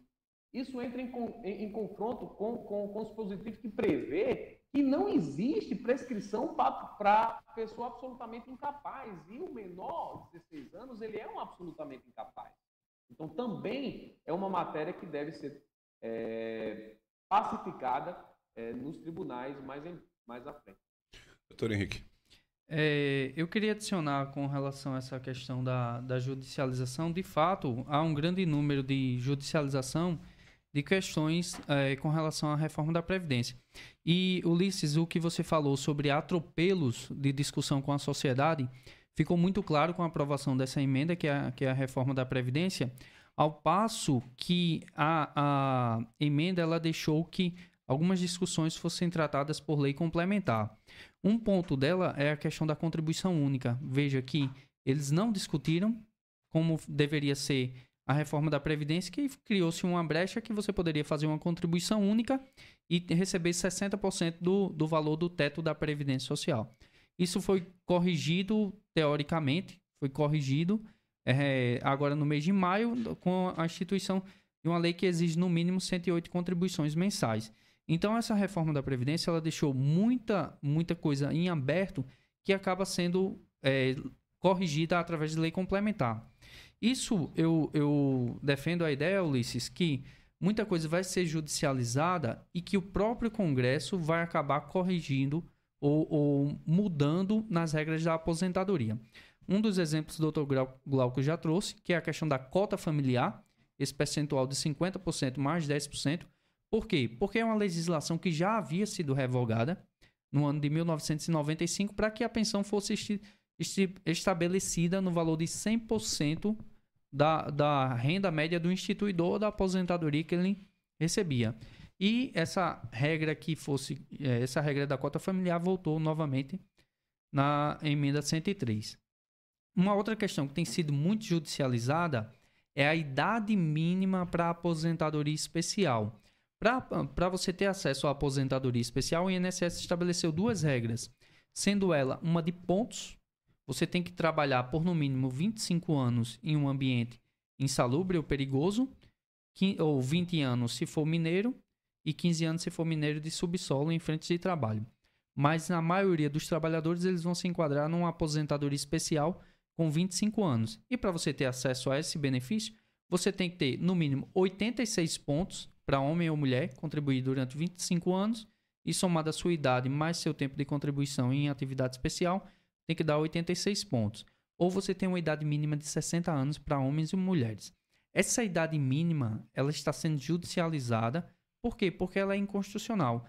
Isso entra em, em, em confronto com, com, com dispositivos que prevê que não existe prescrição para pessoa absolutamente incapaz. E o menor de 16 anos, ele é um absolutamente incapaz. Então, também é uma matéria que deve ser é, pacificada é, nos tribunais mais, em, mais à frente. Doutor Henrique. É, eu queria adicionar com relação a essa questão da, da judicialização. De fato, há um grande número de judicialização de questões é, com relação à reforma da Previdência. E, Ulisses, o que você falou sobre atropelos de discussão com a sociedade ficou muito claro com a aprovação dessa emenda, que é, que é a reforma da Previdência, ao passo que a, a emenda ela deixou que algumas discussões fossem tratadas por lei complementar. Um ponto dela é a questão da contribuição única. Veja que eles não discutiram como deveria ser a reforma da Previdência, que criou-se uma brecha que você poderia fazer uma contribuição única e receber 60% do, do valor do teto da Previdência Social. Isso foi corrigido, teoricamente, foi corrigido é, agora no mês de maio, com a instituição de uma lei que exige no mínimo 108 contribuições mensais. Então essa reforma da previdência ela deixou muita muita coisa em aberto que acaba sendo é, corrigida através de lei complementar. Isso eu, eu defendo a ideia, Ulisses, que muita coisa vai ser judicializada e que o próprio Congresso vai acabar corrigindo ou, ou mudando nas regras da aposentadoria. Um dos exemplos o Dr. Glauco já trouxe, que é a questão da cota familiar, esse percentual de 50% mais 10%, por quê? Porque é uma legislação que já havia sido revogada no ano de 1995 para que a pensão fosse estabelecida no valor de 100% da, da renda média do instituidor da aposentadoria que ele recebia. E essa regra que fosse, é, essa regra da cota familiar voltou novamente na emenda 103. Uma outra questão que tem sido muito judicializada é a idade mínima para aposentadoria especial. Para você ter acesso à aposentadoria especial, o INSS estabeleceu duas regras, sendo ela uma de pontos, você tem que trabalhar por no mínimo 25 anos em um ambiente insalubre ou perigoso, ou 20 anos se for mineiro e 15 anos se for mineiro de subsolo em frente de trabalho. Mas na maioria dos trabalhadores eles vão se enquadrar numa aposentadoria especial com 25 anos. E para você ter acesso a esse benefício, você tem que ter no mínimo 86 pontos para homem ou mulher contribuir durante 25 anos e somado a sua idade mais seu tempo de contribuição em atividade especial, tem que dar 86 pontos. Ou você tem uma idade mínima de 60 anos para homens e mulheres. Essa idade mínima, ela está sendo judicializada. Por quê? Porque ela é inconstitucional.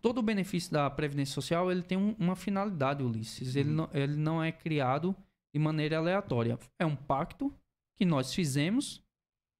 Todo o benefício da Previdência Social ele tem um, uma finalidade, Ulisses. Uhum. Ele, não, ele não é criado de maneira aleatória. É um pacto que nós fizemos,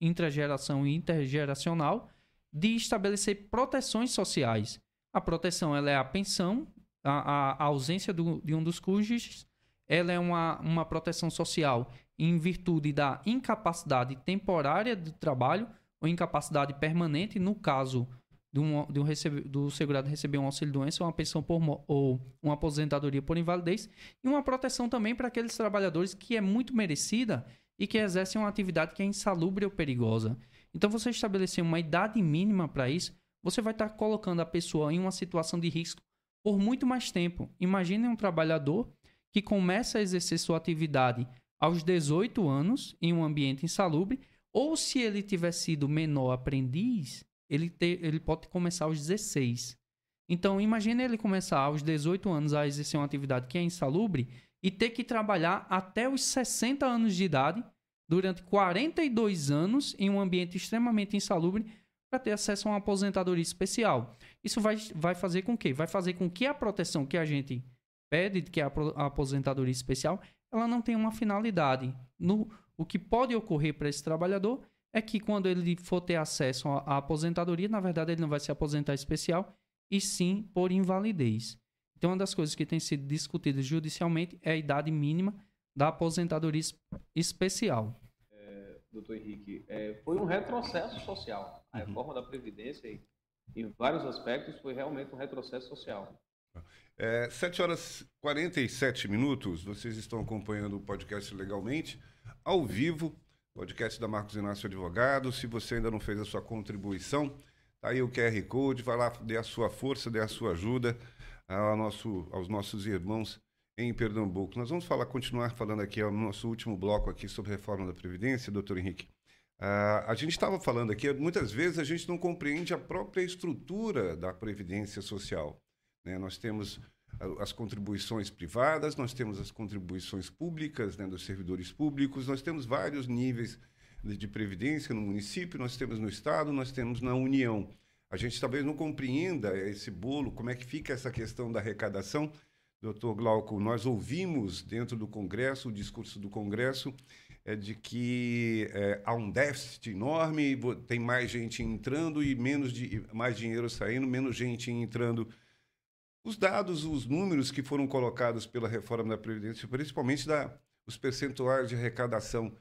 intrageração e intergeracional, de estabelecer proteções sociais. A proteção ela é a pensão, a, a ausência do, de um dos cônjuges, ela é uma, uma proteção social em virtude da incapacidade temporária do trabalho ou incapacidade permanente, no caso de um, de um recebe, do segurado receber um auxílio-doença, uma pensão por, ou uma aposentadoria por invalidez, e uma proteção também para aqueles trabalhadores que é muito merecida e que exercem uma atividade que é insalubre ou perigosa. Então, você estabelecer uma idade mínima para isso, você vai estar colocando a pessoa em uma situação de risco por muito mais tempo. Imagine um trabalhador que começa a exercer sua atividade aos 18 anos em um ambiente insalubre, ou se ele tiver sido menor aprendiz, ele, ter, ele pode começar aos 16. Então, imagine ele começar aos 18 anos a exercer uma atividade que é insalubre e ter que trabalhar até os 60 anos de idade, durante 42 anos, em um ambiente extremamente insalubre, para ter acesso a uma aposentadoria especial. Isso vai, vai fazer com que? Vai fazer com que a proteção que a gente pede, que é a aposentadoria especial, ela não tenha uma finalidade. No, o que pode ocorrer para esse trabalhador é que quando ele for ter acesso à aposentadoria, na verdade ele não vai se aposentar especial, e sim por invalidez. Então, uma das coisas que tem sido discutida judicialmente é a idade mínima da aposentadoria especial doutor Henrique, é, foi um retrocesso social. A uhum. reforma da Previdência, em vários aspectos, foi realmente um retrocesso social. É, 7 horas e 47 minutos, vocês estão acompanhando o podcast legalmente, ao vivo, podcast da Marcos Inácio Advogado. Se você ainda não fez a sua contribuição, tá aí o QR Code, vai lá, dê a sua força, dê a sua ajuda ao nosso, aos nossos irmãos em Pernambuco. Nós vamos falar, continuar falando aqui, no nosso último bloco aqui sobre reforma da Previdência, doutor Henrique. Uh, a gente estava falando aqui, muitas vezes a gente não compreende a própria estrutura da Previdência Social. Né? Nós temos as contribuições privadas, nós temos as contribuições públicas né, dos servidores públicos, nós temos vários níveis de, previdência no município, nós temos no Estado, nós temos na União. A gente talvez não compreenda esse bolo, como é que fica essa questão da arrecadação, Doutor Glauco, nós ouvimos dentro do Congresso, o discurso do Congresso, é de que é, há um déficit enorme, tem mais gente entrando e menos de, mais dinheiro saindo, menos gente entrando. Os dados, os números que foram colocados pela reforma da Previdência, principalmente da, os percentuais de arrecadação,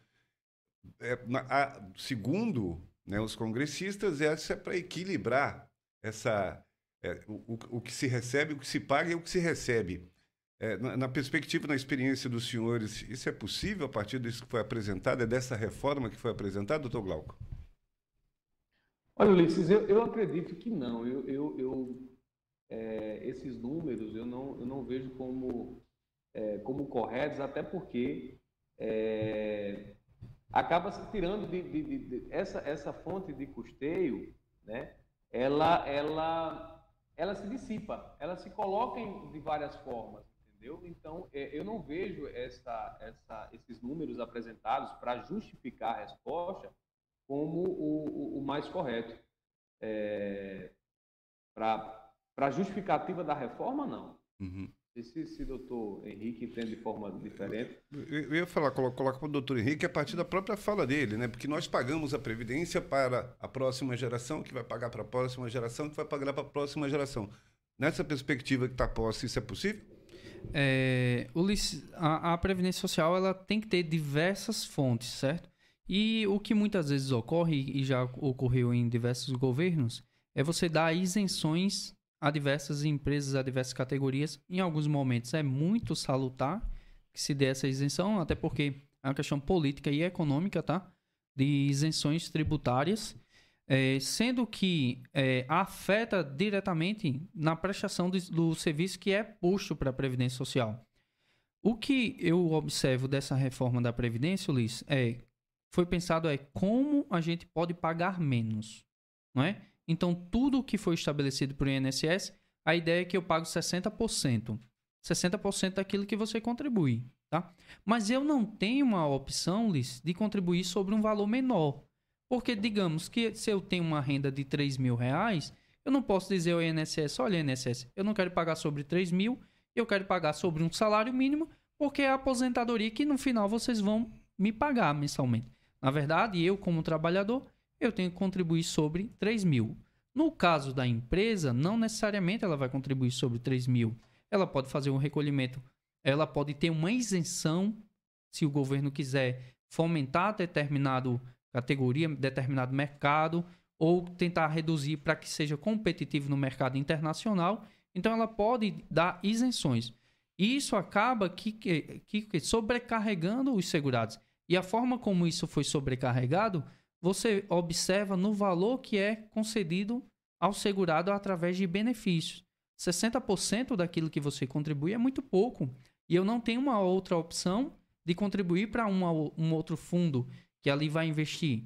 é, na, a, segundo né, os congressistas, essa é para equilibrar essa, é, o, o, que se recebe, o que se paga e o que se recebe. É, na, na, perspectiva, na experiência dos senhores, isso é possível a partir disso que foi apresentado, é dessa reforma que foi apresentada, doutor Glauco? Olha, Ulisses, eu, eu acredito que não. Eu, eu, eu é, esses números eu não, eu não vejo como, é, como corretos, até porque é, acaba se tirando de, de, de, de, essa, essa fonte de custeio, né? ela, ela, ela se dissipa, ela se coloca em, de várias formas entendeu? Então, é, eu não vejo essa, essa, esses números apresentados para justificar a resposta como o, o, o mais correto. É, para a justificativa da reforma, não. Uhum. se, se o doutor Henrique entende de forma diferente. Eu ia falar, coloca para o doutor Henrique a partir da própria fala dele, né? Porque nós pagamos a Previdência para a próxima geração, que vai pagar para a próxima geração, que vai pagar para a próxima geração. Nessa perspectiva que está posta, isso é possível? É, a, a Previdência Social ela tem que ter diversas fontes, certo? E o que muitas vezes ocorre, e já ocorreu em diversos governos, é você dar isenções a diversas empresas, a diversas categorias. Em alguns momentos é muito salutar que se dê essa isenção, até porque é uma questão política e econômica, tá? De isenções tributárias, é, sendo que é, afeta diretamente na prestação do, serviço que é posto para a Previdência Social. O que eu observo dessa reforma da Previdência, Luiz, é foi pensado é como a gente pode pagar menos, não é? Então, tudo que foi estabelecido por INSS, a ideia é que eu pago 60%. 60% daquilo que você contribui, tá? Mas eu não tenho uma opção, Liz, de contribuir sobre um valor menor. Porque, digamos que se eu tenho uma renda de 3 mil reais, eu não posso dizer ao INSS, olha, INSS, eu não quero pagar sobre 3 mil, eu quero pagar sobre um salário mínimo, porque é a aposentadoria que no final vocês vão me pagar mensalmente. Na verdade, eu, como trabalhador, eu tenho que contribuir sobre 3 mil. No caso da empresa, não necessariamente ela vai contribuir sobre 3 mil. Ela pode fazer um recolhimento, ela pode ter uma isenção, se o governo quiser fomentar determinado categoria, determinado mercado, ou tentar reduzir para que seja competitivo no mercado internacional. Então, ela pode dar isenções. E isso acaba que, que, que sobrecarregando os segurados. E a forma como isso foi sobrecarregado você observa no valor que é concedido ao segurado através de benefícios. 60% daquilo que você contribui é muito pouco. E eu não tenho uma outra opção de contribuir para um outro fundo que ali vai investir.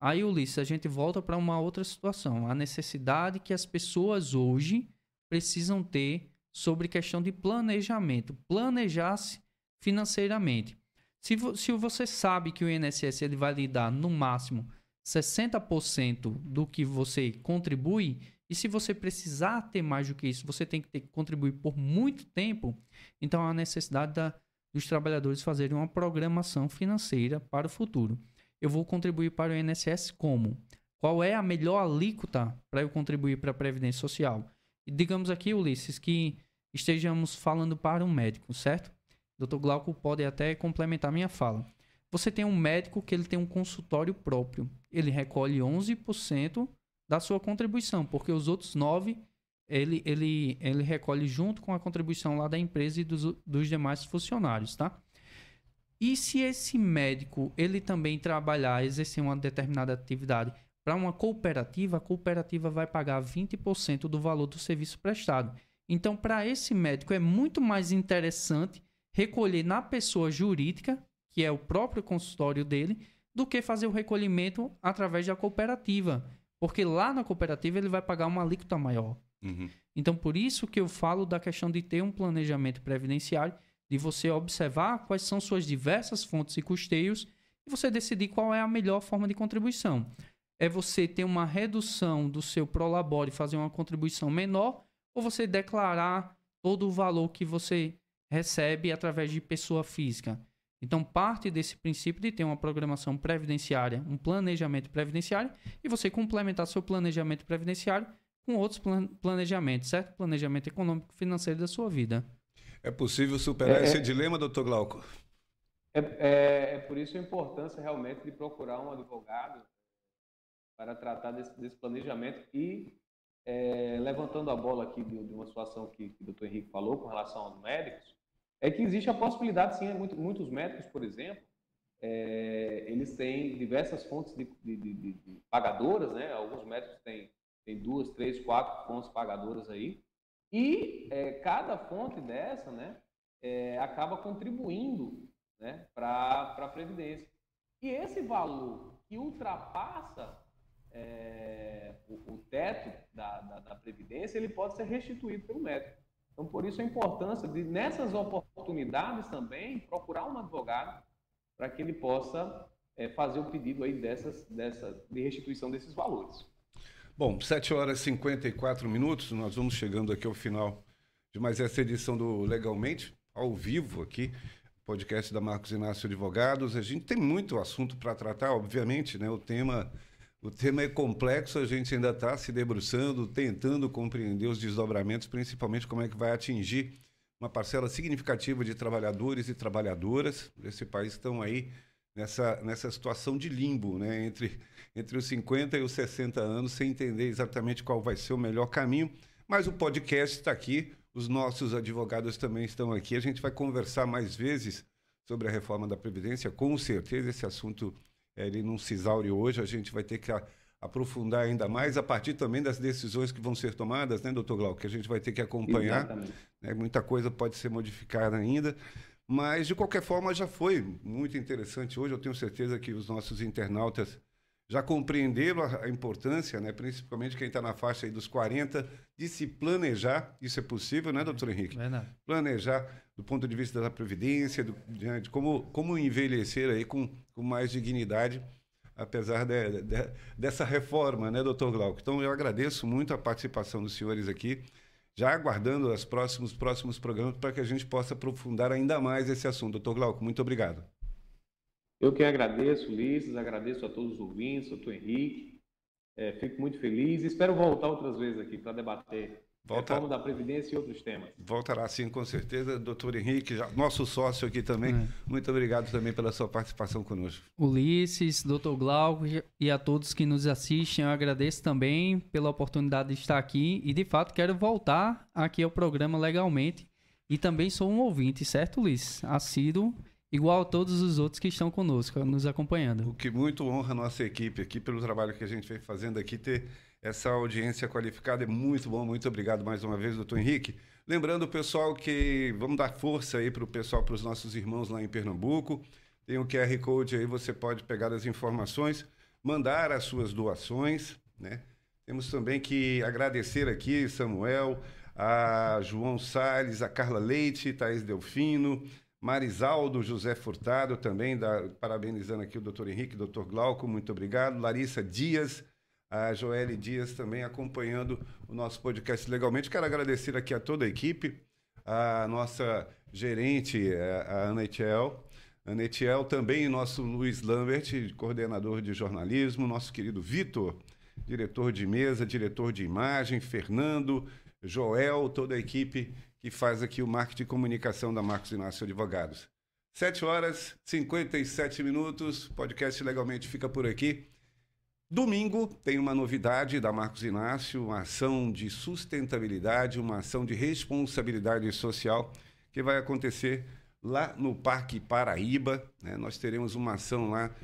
Aí, Ulisses, a gente volta para uma outra situação. A necessidade que as pessoas hoje precisam ter sobre questão de planejamento. Planejar-se financeiramente. Se, se você sabe que o INSS ele vai lhe dar no máximo 60% do que você contribui, e se você precisar ter mais do que isso, você tem que ter que contribuir por muito tempo, então há necessidade da, dos trabalhadores fazerem uma programação financeira para o futuro. Eu vou contribuir para o INSS como? Qual é a melhor alíquota para eu contribuir para a Previdência Social? E digamos aqui, Ulisses, que estejamos falando para um médico, certo? Dr. Glauco pode até complementar minha fala. Você tem um médico que ele tem um consultório próprio. Ele recolhe 11% da sua contribuição, porque os outros 9 ele, ele, ele recolhe junto com a contribuição lá da empresa e dos, dos demais funcionários, tá? E se esse médico ele também trabalhar, exercer uma determinada atividade para uma cooperativa, a cooperativa vai pagar 20% do valor do serviço prestado. Então, para esse médico é muito mais interessante recolher na pessoa jurídica, que é o próprio consultório dele, do que fazer o recolhimento através da cooperativa. Porque lá na cooperativa ele vai pagar uma alíquota maior. Uhum. Então, por isso que eu falo da questão de ter um planejamento previdenciário, de você observar quais são suas diversas fontes e custeios e você decidir qual é a melhor forma de contribuição. É você ter uma redução do seu prolabore fazer uma contribuição menor, ou você declarar todo o valor que você recebe através de pessoa física. Então, parte desse princípio de ter uma programação previdenciária, um planejamento previdenciário, e você complementar seu planejamento previdenciário com outros plan planejamentos, certo? Planejamento econômico financeiro da sua vida. É possível superar é, esse é, dilema, doutor Glauco? É, é, é, por isso a importância realmente de procurar um advogado para tratar desse, desse planejamento e é, levantando a bola aqui de, de uma situação que, que o doutor Henrique falou com relação aos médicos, é que existe a possibilidade, sim, muito, muitos médicos, por exemplo, é, eles têm diversas fontes de, de, de, de, pagadoras, né? Alguns médicos têm, têm duas, três, quatro fontes pagadoras aí, e é, cada fonte dessa, né, é, acaba contribuindo, né, para a previdência. E esse valor que ultrapassa é, o, o, teto da, da, da previdência, ele pode ser restituído pelo médico. Então, por isso a importância de, nessas oportunidades também, procurar um advogado para que ele possa é, fazer o pedido aí dessas, dessa, de restituição desses valores. Bom, 7 horas e 54 minutos, nós vamos chegando aqui ao final de mais essa edição do Legalmente, ao vivo aqui, podcast da Marcos Inácio Advogados. A gente tem muito assunto para tratar, obviamente, né? O tema, o tema é complexo, a gente ainda está se debruçando, tentando compreender os desdobramentos, principalmente como é que vai atingir uma parcela significativa de trabalhadores e trabalhadoras desse país estão aí nessa, nessa situação de limbo, né? entre, entre os 50 e os 60 anos, sem entender exatamente qual vai ser o melhor caminho. Mas o podcast está aqui, os nossos advogados também estão aqui. A gente vai conversar mais vezes sobre a reforma da Previdência. Com certeza, esse assunto ele não se exaure hoje. A gente vai ter que aprofundar ainda mais a partir também das decisões que vão ser tomadas, né, doutor Glauco? Que a gente vai ter que acompanhar. Né? Muita coisa pode ser modificada ainda. Mas, de qualquer forma, já foi muito interessante. Hoje eu tenho certeza que os nossos internautas já compreenderam a, importância, né? principalmente quem está na faixa dos 40, de se planejar. Isso é possível, né, doutor Henrique? Verdade. Planejar do ponto de vista da Previdência, do, de, de como, como envelhecer aí com, com mais dignidade, apesar de, de, dessa reforma, né, doutor Glauco? Então, eu agradeço muito a participação dos senhores aqui já aguardando os próximos, próximos programas para que a gente possa aprofundar ainda mais esse assunto. Doutor Glauco, muito obrigado. Eu que agradeço, Ulisses, agradeço a todos os ouvintes, doutor Henrique. É, fico muito feliz e espero voltar outras vezes aqui para debater Volta... Reforma da Previdência e outros temas. Voltará sim, com certeza. Doutor Henrique, já, nosso sócio aqui também, é. muito obrigado também pela sua participação conosco. Ulisses, doutor Glauco e a todos que nos assistem, eu agradeço também pela oportunidade de estar aqui e, de fato, quero voltar aqui ao programa legalmente. E também sou um ouvinte, certo, Ulisses? Assíduo igual a todos os outros que estão conosco, nos acompanhando. O que muito honra a nossa equipe aqui pelo trabalho que a gente vem fazendo aqui, ter essa audiência qualificada. É muito bom, muito obrigado mais uma vez, doutor Henrique. Lembrando pessoal que vamos dar força aí para o pessoal, para os nossos irmãos lá em Pernambuco. Tem o QR Code aí, você pode pegar as informações, mandar as suas doações, né? Temos também que agradecer aqui, Samuel, a João Salles, a Carla Leite, Thaís Delfino, Marisaldo José Furtado também, da, parabenizando aqui o doutor Henrique, doutor Glauco, muito obrigado. Larissa Dias, a Joelle Dias também acompanhando o nosso podcast legalmente. Quero agradecer aqui a toda a equipe, a nossa gerente, a Ana Etiel, Ana Etiel, também nosso Luiz Lambert, coordenador de jornalismo, nosso querido Vitor, diretor de mesa, diretor de imagem, Fernando, Joel, toda a equipe que faz aqui o marketing e comunicação da Marcos Inácio Advogados. 7 horas 57 minutos, podcast legalmente fica por aqui. Domingo tem uma novidade da Marcos Inácio, uma ação de sustentabilidade, uma ação de responsabilidade social que vai acontecer lá no Parque Paraíba. Né? Nós teremos uma ação lá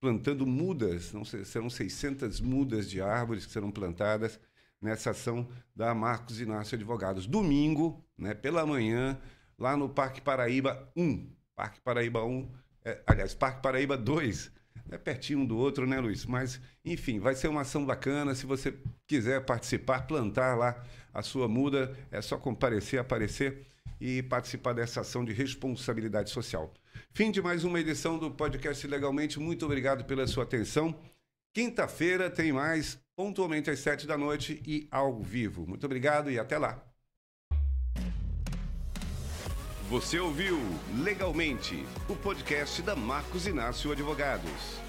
plantando mudas, não sei, serão 600 mudas de árvores que serão plantadas nessa ação da Marcos Inácio Advogados. Domingo, né, pela manhã, lá no Parque Paraíba 1. Parque Paraíba 1, é, aliás, Parque Paraíba 2 é pertinho um do outro, né, Luiz? Mas, enfim, vai ser uma ação bacana. Se você quiser participar, plantar lá a sua muda, é só comparecer, aparecer e participar dessa ação de responsabilidade social. Fim de mais uma edição do podcast Legalmente. Muito obrigado pela sua atenção. Quinta-feira tem mais, pontualmente às sete da noite e ao vivo. Muito obrigado e até lá. Você ouviu Legalmente, o podcast da Marcos Inácio Advogados.